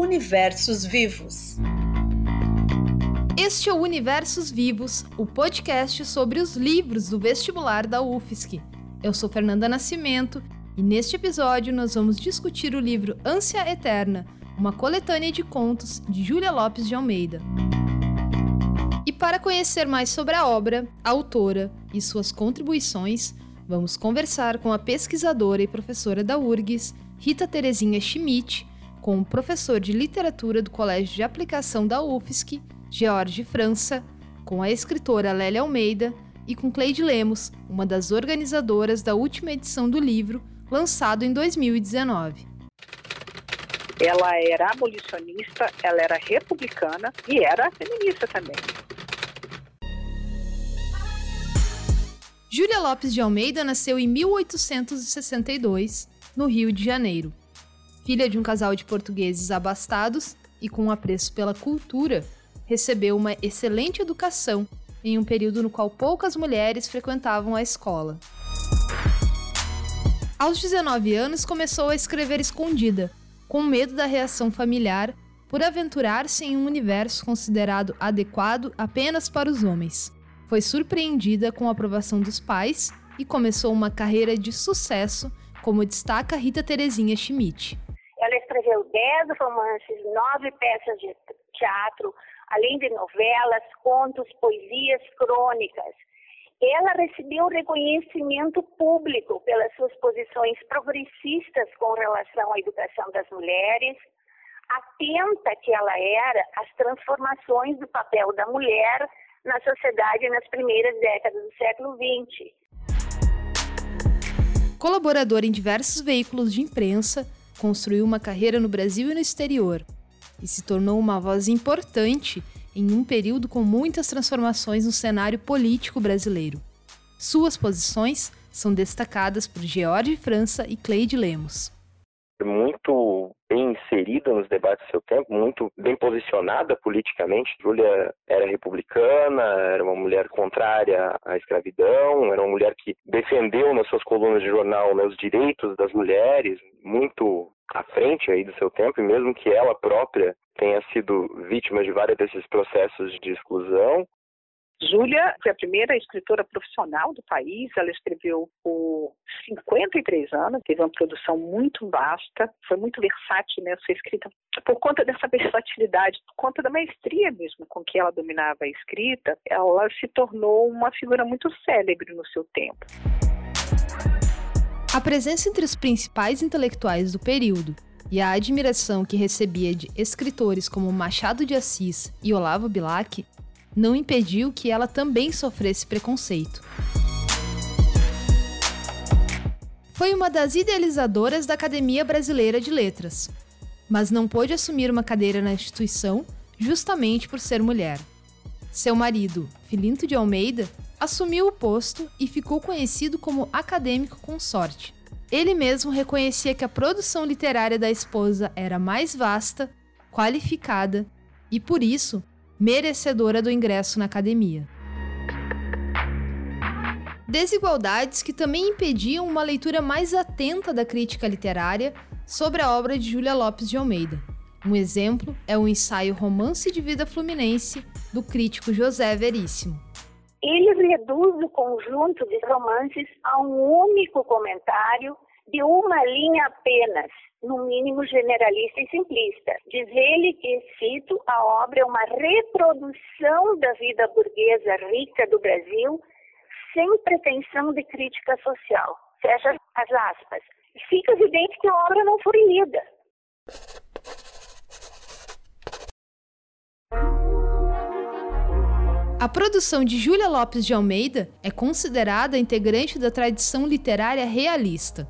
Universos Vivos. Este é o Universos Vivos, o podcast sobre os livros do vestibular da UFSC. Eu sou Fernanda Nascimento e neste episódio nós vamos discutir o livro Ânsia Eterna, uma coletânea de contos de Júlia Lopes de Almeida. E para conhecer mais sobre a obra, a autora e suas contribuições, vamos conversar com a pesquisadora e professora da URGS, Rita Terezinha Schmidt, com o professor de literatura do Colégio de Aplicação da UFSC, George França, com a escritora Lélia Almeida e com Cleide Lemos, uma das organizadoras da última edição do livro, lançado em 2019. Ela era abolicionista, ela era republicana e era feminista também. Júlia Lopes de Almeida nasceu em 1862, no Rio de Janeiro. Filha de um casal de portugueses abastados e com apreço pela cultura, recebeu uma excelente educação em um período no qual poucas mulheres frequentavam a escola. Aos 19 anos, começou a escrever escondida, com medo da reação familiar por aventurar-se em um universo considerado adequado apenas para os homens foi surpreendida com a aprovação dos pais e começou uma carreira de sucesso, como destaca Rita Terezinha Schmidt. Escreveu dez romances, nove peças de teatro, além de novelas, contos, poesias, crônicas. Ela recebeu reconhecimento público pelas suas posições progressistas com relação à educação das mulheres, atenta que ela era às transformações do papel da mulher na sociedade nas primeiras décadas do século XX. Colaborador em diversos veículos de imprensa, construiu uma carreira no Brasil e no exterior e se tornou uma voz importante em um período com muitas transformações no cenário político brasileiro. Suas posições são destacadas por George França e Cleide Lemos. Muito bem inserida nos debates do seu tempo, muito bem posicionada politicamente. Júlia era republicana, era uma mulher contrária à escravidão, era uma mulher que defendeu nas suas colunas de jornal né, os direitos das mulheres, muito à frente aí do seu tempo, e mesmo que ela própria tenha sido vítima de vários desses processos de exclusão, Júlia foi a primeira escritora profissional do país, ela escreveu por 53 anos, teve uma produção muito vasta, foi muito versátil nessa né? escrita, por conta dessa versatilidade, por conta da maestria mesmo com que ela dominava a escrita, ela se tornou uma figura muito célebre no seu tempo. A presença entre os principais intelectuais do período e a admiração que recebia de escritores como Machado de Assis e Olavo Bilac não impediu que ela também sofresse preconceito. Foi uma das idealizadoras da Academia Brasileira de Letras, mas não pôde assumir uma cadeira na instituição justamente por ser mulher. Seu marido, Filinto de Almeida, assumiu o posto e ficou conhecido como acadêmico consorte. Ele mesmo reconhecia que a produção literária da esposa era mais vasta, qualificada e, por isso, merecedora do ingresso na academia. Desigualdades que também impediam uma leitura mais atenta da crítica literária sobre a obra de Júlia Lopes de Almeida. Um exemplo é o ensaio Romance de Vida Fluminense, do crítico José Veríssimo. Ele reduz o conjunto de romances a um único comentário de uma linha apenas, no mínimo generalista e simplista. Diz ele que, cito, a obra é uma reprodução da vida burguesa rica do Brasil, sem pretensão de crítica social. Fecha as aspas. Fica evidente que a obra não foi lida. A produção de Júlia Lopes de Almeida é considerada integrante da tradição literária realista.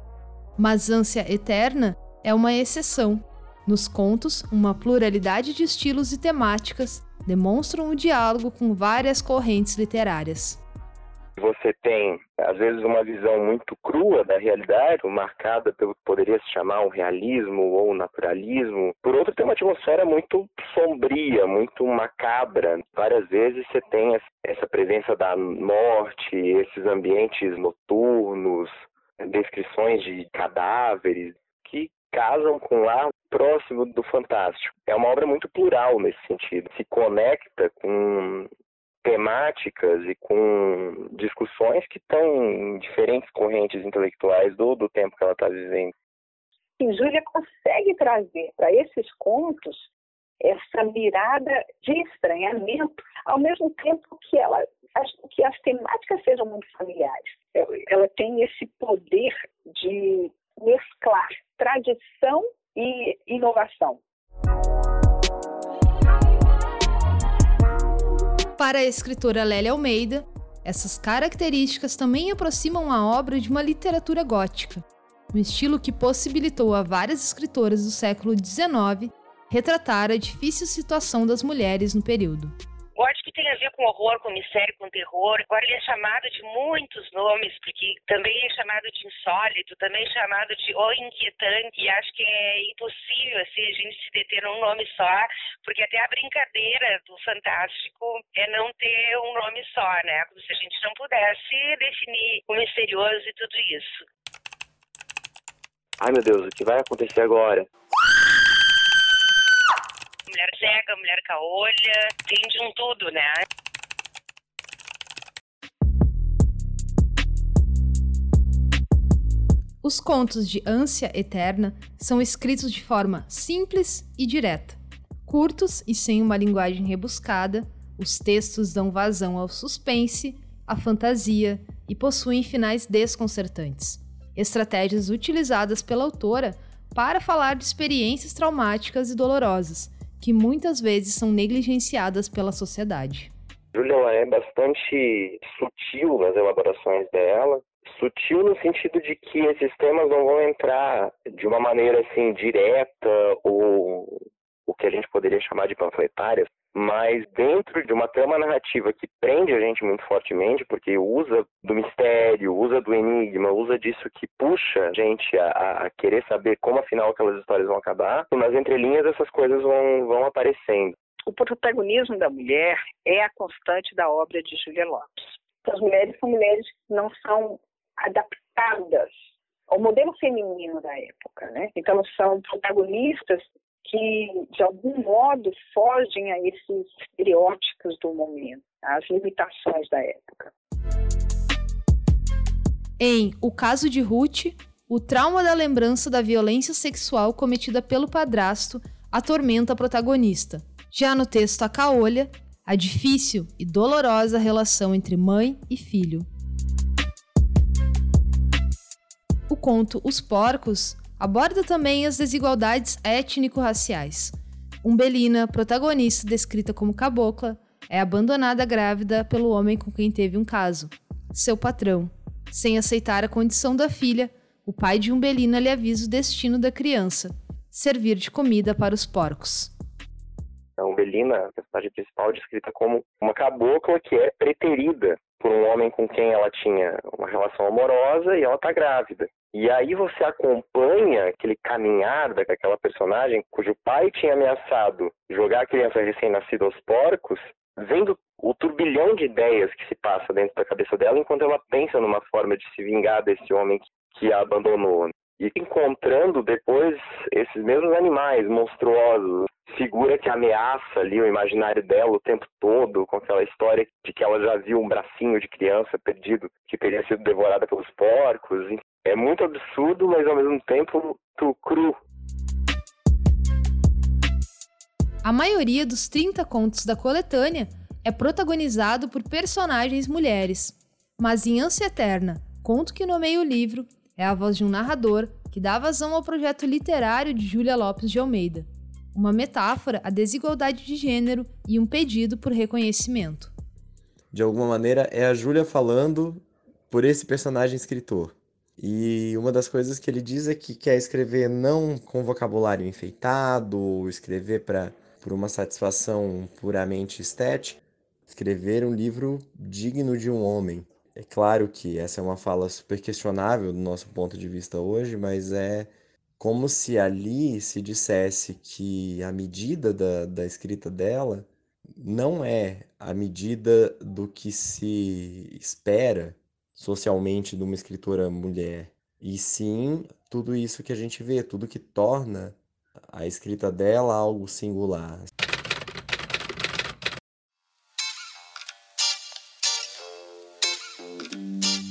Mas Ânsia Eterna é uma exceção. Nos contos, uma pluralidade de estilos e temáticas demonstram o diálogo com várias correntes literárias. Você tem, às vezes, uma visão muito crua da realidade, marcada pelo que poderia se chamar um realismo ou um naturalismo. Por outro, tem uma atmosfera muito sombria, muito macabra. Várias vezes você tem essa presença da morte, esses ambientes noturnos, descrições de cadáveres que casam com ar próximo do fantástico. É uma obra muito plural nesse sentido. Se conecta com temáticas e com discussões que estão em diferentes correntes intelectuais do, do tempo que ela está vivendo. E Júlia consegue trazer para esses contos essa mirada de estranhamento, ao mesmo tempo que ela que as temáticas sejam muito familiares. Ela tem esse poder de mesclar tradição e inovação. Para a escritora Lélia Almeida, essas características também aproximam a obra de uma literatura gótica, um estilo que possibilitou a várias escritoras do século XIX retratar a difícil situação das mulheres no período gótico tem a ver com horror, com mistério, com terror. Agora ele é chamado de muitos nomes, porque também é chamado de insólito, também é chamado de o inquietante, e acho que é impossível assim, a gente se deter num nome só, porque até a brincadeira do fantástico é não ter um nome só, né? Como se a gente não pudesse definir o misterioso e tudo isso. Ai meu Deus, o que vai acontecer agora? Mulher cega, mulher caolha, tem de um tudo, né? Os contos de Ânsia Eterna são escritos de forma simples e direta. Curtos e sem uma linguagem rebuscada, os textos dão vazão ao suspense, à fantasia e possuem finais desconcertantes. Estratégias utilizadas pela autora para falar de experiências traumáticas e dolorosas, que muitas vezes são negligenciadas pela sociedade. Júlia ela é bastante sutil nas elaborações dela, sutil no sentido de que esses temas não vão entrar de uma maneira assim direta ou o que a gente poderia chamar de panfletária, mas dentro de uma trama narrativa que prende a gente muito fortemente, porque usa do mistério, usa do enigma, usa disso que puxa a gente a, a querer saber como afinal aquelas histórias vão acabar, nas entrelinhas essas coisas vão, vão aparecendo. O protagonismo da mulher é a constante da obra de Julia Lopes. As mulheres são mulheres que não são adaptadas ao modelo feminino da época, né? Então são protagonistas que, de algum modo, fogem a esses estereótipos do momento, às limitações da época. Em O Caso de Ruth, o trauma da lembrança da violência sexual cometida pelo padrasto atormenta a protagonista. Já no texto A Caolha, a difícil e dolorosa relação entre mãe e filho. O conto Os Porcos aborda também as desigualdades étnico-raciais. Umbelina, protagonista descrita como cabocla, é abandonada grávida pelo homem com quem teve um caso, seu patrão. Sem aceitar a condição da filha, o pai de Umbelina lhe avisa o destino da criança: servir de comida para os porcos. A Umbelina, a personagem principal, é descrita como uma cabocla que é preterida por um homem com quem ela tinha uma relação amorosa e ela está grávida. E aí você acompanha aquele caminhar daquela personagem cujo pai tinha ameaçado jogar a criança recém-nascida aos porcos, vendo o turbilhão de ideias que se passa dentro da cabeça dela enquanto ela pensa numa forma de se vingar desse homem que a abandonou. E encontrando depois esses mesmos animais monstruosos, figura que ameaça ali o imaginário dela o tempo todo, com aquela história de que ela já viu um bracinho de criança perdido que teria sido devorada pelos porcos. É muito absurdo, mas ao mesmo tempo cru. A maioria dos 30 contos da coletânea é protagonizado por personagens mulheres. Mas em Ânsia Eterna, conto que nomeia o livro, é a voz de um narrador que dá vazão ao projeto literário de Júlia Lopes de Almeida. Uma metáfora à desigualdade de gênero e um pedido por reconhecimento. De alguma maneira, é a Júlia falando por esse personagem escritor. E uma das coisas que ele diz é que quer escrever não com vocabulário enfeitado, escrever para por uma satisfação puramente estética, escrever um livro digno de um homem. É claro que essa é uma fala super questionável do nosso ponto de vista hoje, mas é como se ali se dissesse que a medida da, da escrita dela não é a medida do que se espera socialmente de uma escritora mulher, e sim tudo isso que a gente vê, tudo que torna a escrita dela algo singular.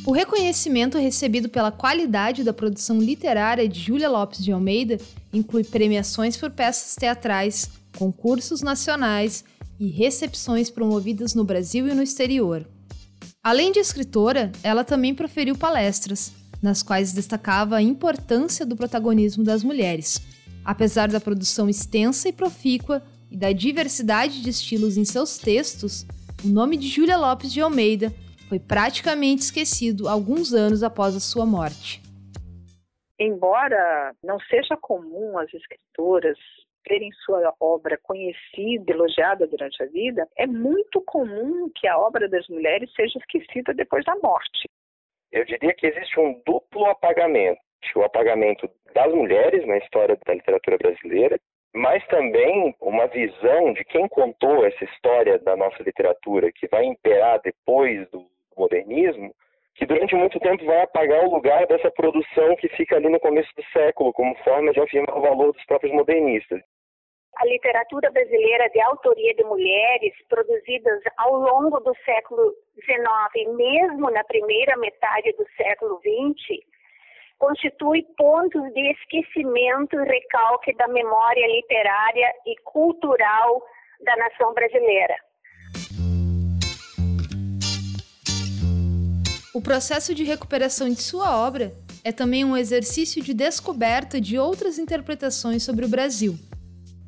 O reconhecimento recebido pela qualidade da produção literária de Júlia Lopes de Almeida inclui premiações por peças teatrais, concursos nacionais e recepções promovidas no Brasil e no exterior. Além de escritora, ela também proferiu palestras, nas quais destacava a importância do protagonismo das mulheres. Apesar da produção extensa e profícua e da diversidade de estilos em seus textos, o nome de Júlia Lopes de Almeida foi praticamente esquecido alguns anos após a sua morte. Embora não seja comum as escritoras terem sua obra conhecida, elogiada durante a vida, é muito comum que a obra das mulheres seja esquecida depois da morte. Eu diria que existe um duplo apagamento. O apagamento das mulheres na história da literatura brasileira, mas também uma visão de quem contou essa história da nossa literatura, que vai imperar depois do modernismo, que durante muito tempo vai apagar o lugar dessa produção que fica ali no começo do século, como forma de afirmar o valor dos próprios modernistas. A literatura brasileira de autoria de mulheres, produzidas ao longo do século XIX mesmo na primeira metade do século XX, constitui pontos de esquecimento e recalque da memória literária e cultural da nação brasileira. O processo de recuperação de sua obra é também um exercício de descoberta de outras interpretações sobre o Brasil.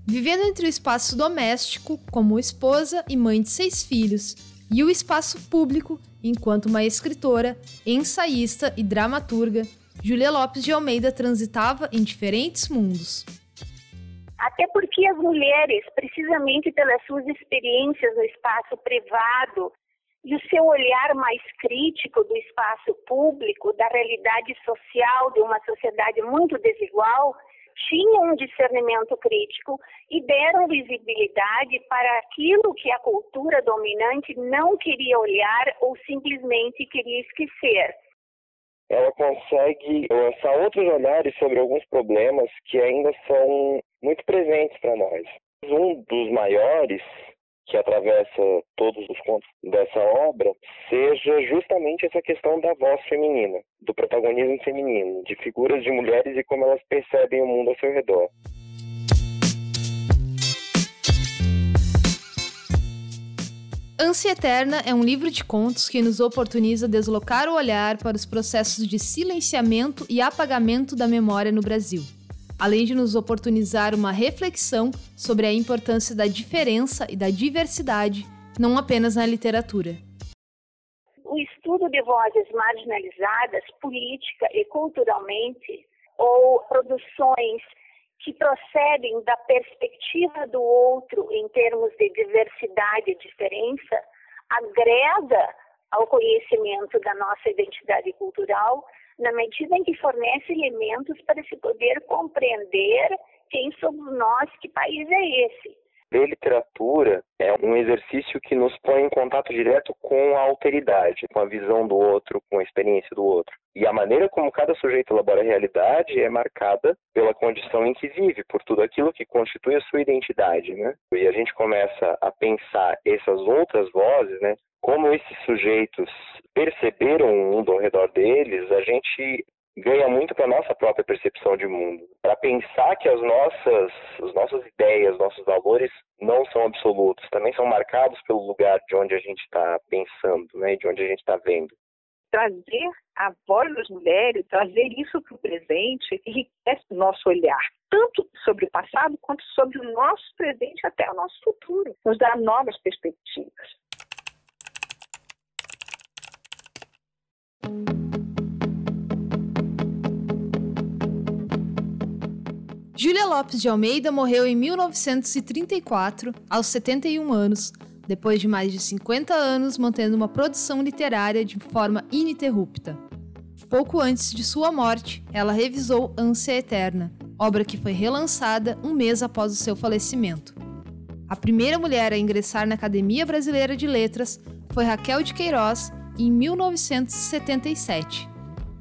Vivendo entre o espaço doméstico, como esposa e mãe de seis filhos, e o espaço público, enquanto uma escritora, ensaísta e dramaturga, Julia Lopes de Almeida transitava em diferentes mundos. Até porque as mulheres, precisamente pelas suas experiências no espaço privado e o seu olhar mais crítico do espaço público, da realidade social de uma sociedade muito desigual, tinham um discernimento crítico e deram visibilidade para aquilo que a cultura dominante não queria olhar ou simplesmente queria esquecer. Ela consegue lançar outros olhares sobre alguns problemas que ainda são muito presentes para nós. Um dos maiores que atravessa todos os contos dessa obra seja justamente essa questão da voz feminina, do protagonismo feminino, de figuras de mulheres e como elas percebem o mundo ao seu redor. Ânsia Eterna é um livro de contos que nos oportuniza deslocar o olhar para os processos de silenciamento e apagamento da memória no Brasil além de nos oportunizar uma reflexão sobre a importância da diferença e da diversidade, não apenas na literatura. O estudo de vozes marginalizadas, política e culturalmente, ou produções que procedem da perspectiva do outro em termos de diversidade e diferença, agrega ao conhecimento da nossa identidade cultural na medida em que fornece elementos para se poder compreender quem somos nós, que país é esse. Ler literatura é um exercício que nos põe em contato direto com a alteridade, com a visão do outro, com a experiência do outro. E a maneira como cada sujeito elabora a realidade é marcada pela condição em que vive, por tudo aquilo que constitui a sua identidade, né? E a gente começa a pensar essas outras vozes, né? Como esses sujeitos perceberam o mundo ao redor deles, a gente ganha muito para nossa própria percepção de mundo, para pensar que as nossas, as nossas ideias, nossos valores não são absolutos, também são marcados pelo lugar de onde a gente está pensando, né, de onde a gente está vendo. Trazer a voz das mulheres, trazer isso para o presente, enriquece o nosso olhar, tanto sobre o passado quanto sobre o nosso presente até o nosso futuro, nos dá novas perspectivas. Júlia Lopes de Almeida morreu em 1934, aos 71 anos, depois de mais de 50 anos mantendo uma produção literária de forma ininterrupta. Pouco antes de sua morte, ela revisou Ânsia Eterna, obra que foi relançada um mês após o seu falecimento. A primeira mulher a ingressar na Academia Brasileira de Letras foi Raquel de Queiroz em 1977,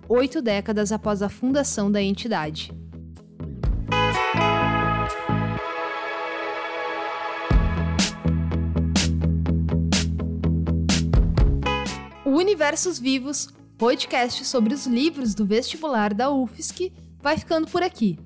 oito décadas após a fundação da entidade. O Universos Vivos, podcast sobre os livros do vestibular da UFSC, vai ficando por aqui.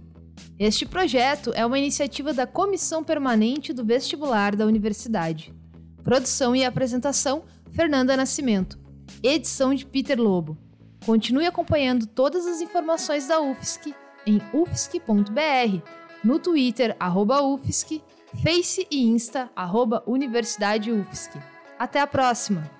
Este projeto é uma iniciativa da Comissão Permanente do Vestibular da Universidade. Produção e apresentação: Fernanda Nascimento. Edição de Peter Lobo. Continue acompanhando todas as informações da UFSC em ufsc.br, no Twitter, arroba UFSC, Face e Insta, arroba Universidade UFSC. Até a próxima!